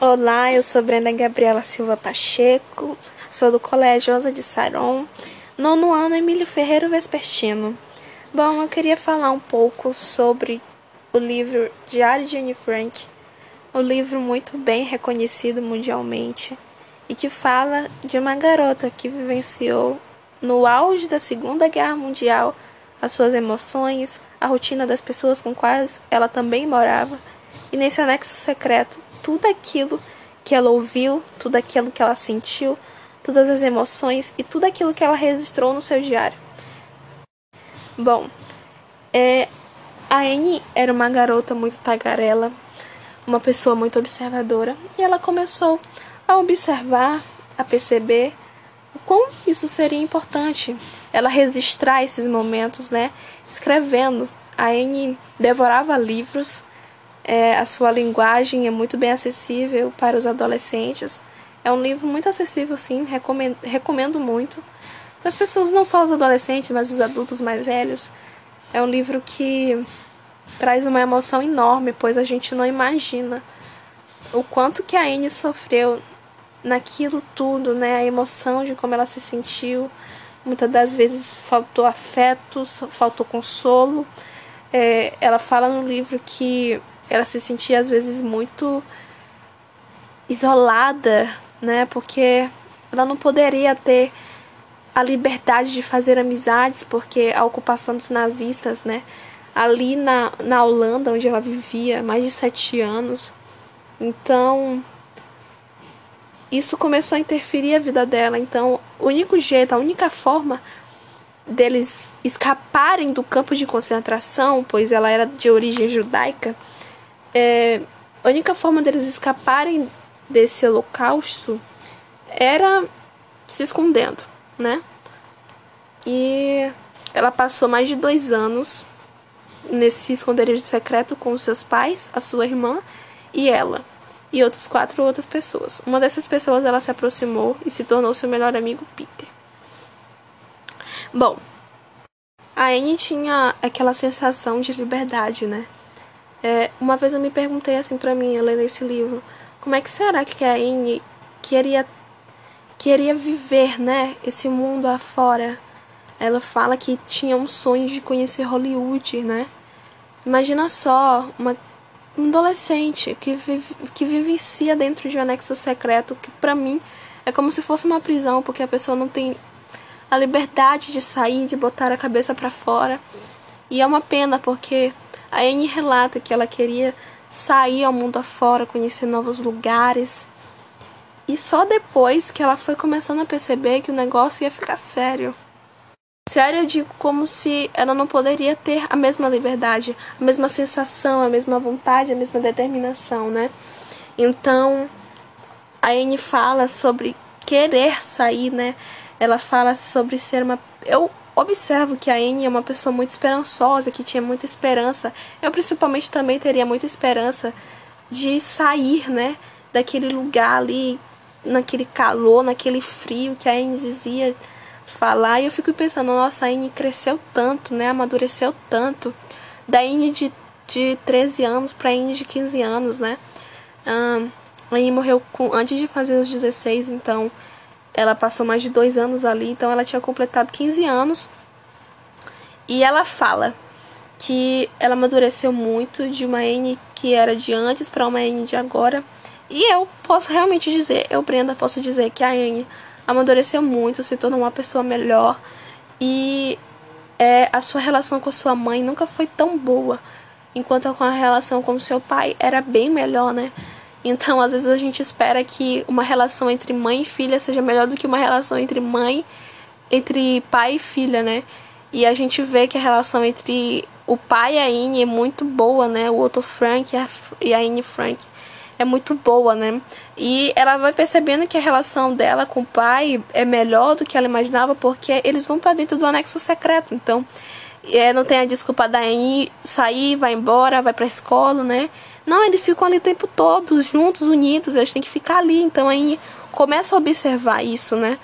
Olá, eu sou Brenda Gabriela Silva Pacheco, sou do Colégio Osa de Saron, nono ano Emílio Ferreira Vespertino. Bom, eu queria falar um pouco sobre o livro Diário de Anne Frank, um livro muito bem reconhecido mundialmente e que fala de uma garota que vivenciou no auge da Segunda Guerra Mundial as suas emoções, a rotina das pessoas com quais ela também morava, e nesse anexo secreto tudo aquilo que ela ouviu, tudo aquilo que ela sentiu, todas as emoções e tudo aquilo que ela registrou no seu diário. Bom, é, a Anne era uma garota muito tagarela, uma pessoa muito observadora, e ela começou a observar, a perceber o quão isso seria importante. Ela registrar esses momentos, né? Escrevendo. A Anne devorava livros é, a sua linguagem é muito bem acessível para os adolescentes. É um livro muito acessível, sim, recomendo, recomendo muito. Para as pessoas, não só os adolescentes, mas os adultos mais velhos. É um livro que traz uma emoção enorme, pois a gente não imagina o quanto que a Anne sofreu naquilo tudo, né? A emoção de como ela se sentiu. Muitas das vezes faltou afeto, faltou consolo. É, ela fala no livro que ela se sentia às vezes muito isolada, né? Porque ela não poderia ter a liberdade de fazer amizades, porque a ocupação dos nazistas, né? Ali na, na Holanda, onde ela vivia mais de sete anos. Então, isso começou a interferir a vida dela. Então, o único jeito, a única forma deles escaparem do campo de concentração, pois ela era de origem judaica, é, a única forma deles escaparem desse holocausto era se escondendo, né? E ela passou mais de dois anos nesse esconderijo secreto com seus pais, a sua irmã e ela, e outras quatro outras pessoas. Uma dessas pessoas ela se aproximou e se tornou seu melhor amigo Peter. Bom, a Anne tinha aquela sensação de liberdade, né? É, uma vez eu me perguntei assim para mim, lendo esse livro, como é que será que a Anne queria queria viver, né, esse mundo afora? Ela fala que tinha um sonho de conhecer Hollywood, né? Imagina só uma um adolescente que vive, que vivencia dentro de um anexo secreto que para mim é como se fosse uma prisão, porque a pessoa não tem a liberdade de sair, de botar a cabeça para fora. E é uma pena porque a Anne relata que ela queria sair ao mundo afora, conhecer novos lugares. E só depois que ela foi começando a perceber que o negócio ia ficar sério. Sério, eu digo como se ela não poderia ter a mesma liberdade, a mesma sensação, a mesma vontade, a mesma determinação, né? Então, a Anne fala sobre querer sair, né? Ela fala sobre ser uma. Eu observo que a Anne é uma pessoa muito esperançosa, que tinha muita esperança. Eu principalmente também teria muita esperança de sair, né, daquele lugar ali, naquele calor, naquele frio que a Anne dizia falar. E eu fico pensando, nossa, a Anne cresceu tanto, né, amadureceu tanto. Da Anne de, de 13 anos para a Anne de 15 anos, né. Um, a Anne morreu com, antes de fazer os 16, então ela passou mais de dois anos ali, então ela tinha completado 15 anos. E ela fala que ela amadureceu muito de uma N que era de antes para uma N de agora. E eu posso realmente dizer, eu, Brenda, posso dizer que a N amadureceu muito, se tornou uma pessoa melhor. E é, a sua relação com a sua mãe nunca foi tão boa, enquanto com a relação com o seu pai era bem melhor, né? Então, às vezes a gente espera que uma relação entre mãe e filha seja melhor do que uma relação entre mãe, entre pai e filha, né? E a gente vê que a relação entre o pai e a Anne é muito boa, né? O Otto Frank e a Anne Frank é muito boa, né? E ela vai percebendo que a relação dela com o pai é melhor do que ela imaginava, porque eles vão para dentro do anexo secreto. Então, é, não tem a desculpa da Anne sair, vai embora, vai pra escola, né? Não, eles ficam ali o tempo todo, juntos, unidos, eles têm que ficar ali. Então aí começa a observar isso, né?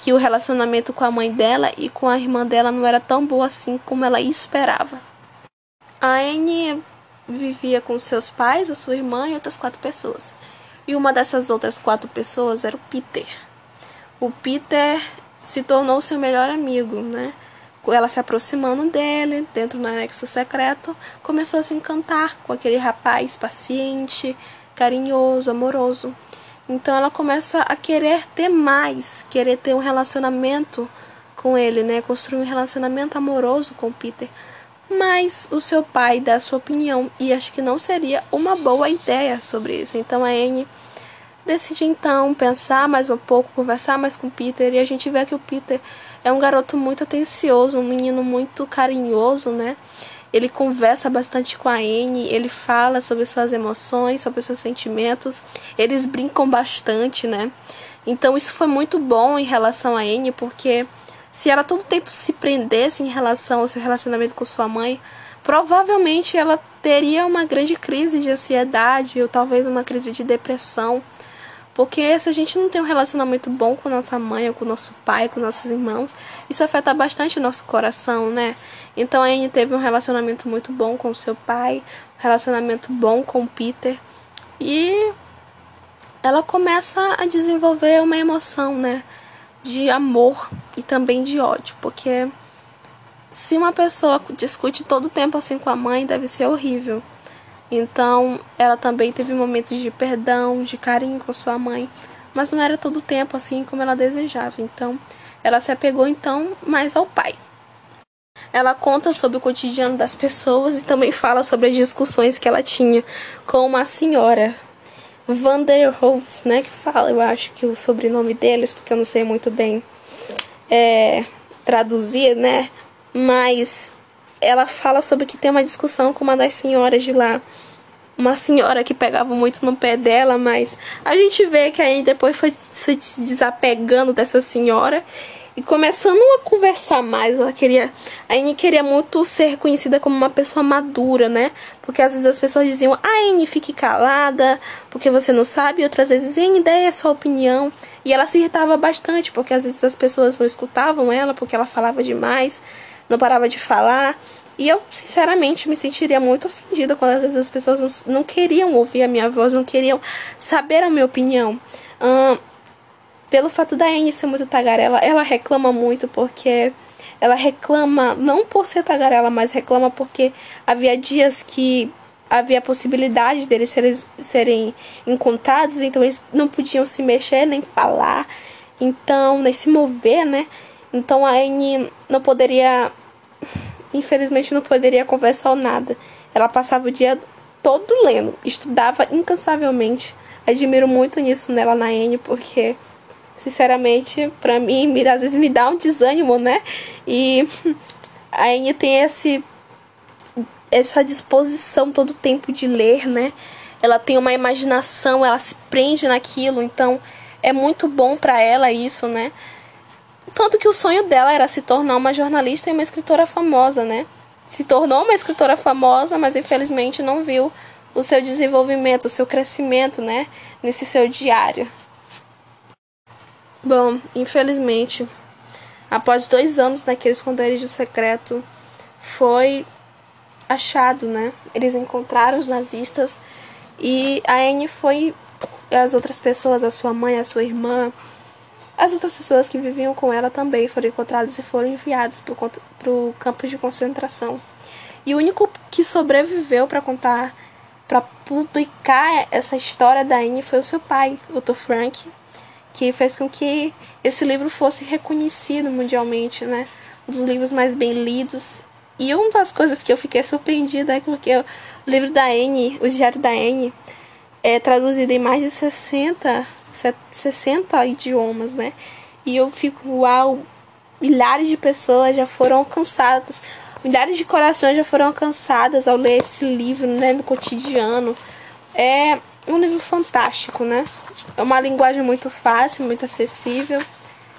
Que o relacionamento com a mãe dela e com a irmã dela não era tão boa assim como ela esperava. A Anne vivia com seus pais, a sua irmã e outras quatro pessoas. E uma dessas outras quatro pessoas era o Peter. O Peter se tornou seu melhor amigo, né? Ela se aproximando dele, dentro do anexo secreto, começou a se encantar com aquele rapaz paciente, carinhoso, amoroso. Então ela começa a querer ter mais, querer ter um relacionamento com ele, né? Construir um relacionamento amoroso com Peter. Mas o seu pai dá a sua opinião e acho que não seria uma boa ideia sobre isso. Então a Anne decide então pensar mais um pouco, conversar mais com Peter e a gente vê que o Peter é um garoto muito atencioso, um menino muito carinhoso, né? Ele conversa bastante com a Anne, ele fala sobre suas emoções, sobre seus sentimentos, eles brincam bastante, né? Então isso foi muito bom em relação a Anne, porque se ela todo tempo se prendesse em relação ao seu relacionamento com sua mãe, provavelmente ela teria uma grande crise de ansiedade ou talvez uma crise de depressão. Porque se a gente não tem um relacionamento bom com nossa mãe, ou com nosso pai, com nossos irmãos, isso afeta bastante o nosso coração, né? Então a Anne teve um relacionamento muito bom com seu pai, um relacionamento bom com o Peter. E ela começa a desenvolver uma emoção, né? De amor e também de ódio. Porque se uma pessoa discute todo o tempo assim com a mãe, deve ser horrível. Então, ela também teve momentos de perdão, de carinho com sua mãe, mas não era todo o tempo assim como ela desejava. Então, ela se apegou então mais ao pai. Ela conta sobre o cotidiano das pessoas e também fala sobre as discussões que ela tinha com uma senhora, Vanderholtz, né, que fala, eu acho que o sobrenome deles, porque eu não sei muito bem é, traduzir, né, mas ela fala sobre que tem uma discussão com uma das senhoras de lá. Uma senhora que pegava muito no pé dela, mas a gente vê que aí depois foi se desapegando dessa senhora e começando a conversar mais. Ela queria, a Anne queria muito ser reconhecida como uma pessoa madura, né? Porque às vezes as pessoas diziam, ah, Anne, fique calada, porque você não sabe. E outras vezes, Anne, dê a sua opinião. E ela se irritava bastante, porque às vezes as pessoas não escutavam ela, porque ela falava demais não parava de falar. E eu, sinceramente, me sentiria muito ofendida quando às vezes as pessoas não, não queriam ouvir a minha voz, não queriam saber a minha opinião. pelo fato da Anne ser muito tagarela, ela reclama muito porque ela reclama não por ser tagarela, mas reclama porque havia dias que havia a possibilidade deles serem, serem encontrados, então eles não podiam se mexer nem falar, então nem se mover, né? Então a Anne não poderia, infelizmente não poderia conversar ou nada. Ela passava o dia todo lendo, estudava incansavelmente. Admiro muito nisso nela na Anne, porque sinceramente, para mim, às vezes me dá um desânimo, né? E a Anne tem esse essa disposição todo o tempo de ler, né? Ela tem uma imaginação, ela se prende naquilo, então é muito bom para ela isso, né? Tanto que o sonho dela era se tornar uma jornalista e uma escritora famosa, né? Se tornou uma escritora famosa, mas infelizmente não viu o seu desenvolvimento, o seu crescimento, né? Nesse seu diário. Bom, infelizmente, após dois anos naquele esconderijo secreto, foi achado, né? Eles encontraram os nazistas e a Anne foi as outras pessoas, a sua mãe, a sua irmã, as outras pessoas que viviam com ela também foram encontradas e foram enviadas para o campo de concentração. E o único que sobreviveu para contar, para publicar essa história da Anne foi o seu pai, o Dr. Frank, que fez com que esse livro fosse reconhecido mundialmente, né? Um dos livros mais bem lidos. E uma das coisas que eu fiquei surpreendida é porque o livro da Anne, o Diário da Anne, é traduzido em mais de 60 60 idiomas, né? E eu fico, uau, milhares de pessoas já foram alcançadas, milhares de corações já foram alcançadas ao ler esse livro, né, no cotidiano. É um livro fantástico, né? É uma linguagem muito fácil, muito acessível.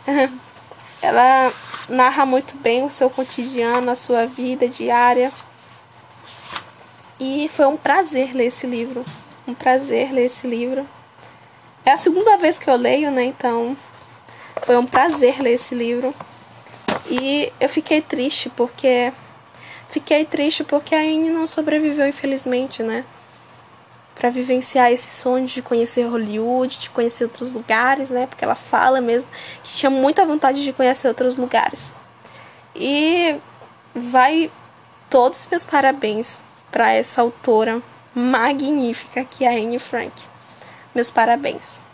Ela narra muito bem o seu cotidiano, a sua vida diária. E foi um prazer ler esse livro. Um prazer ler esse livro. É a segunda vez que eu leio, né? Então foi um prazer ler esse livro. E eu fiquei triste porque fiquei triste porque a Anne não sobreviveu, infelizmente, né? para vivenciar esse sonho de conhecer Hollywood, de conhecer outros lugares, né? Porque ela fala mesmo que tinha muita vontade de conhecer outros lugares. E vai todos os meus parabéns para essa autora magnífica que é a Anne Frank. Meus parabéns.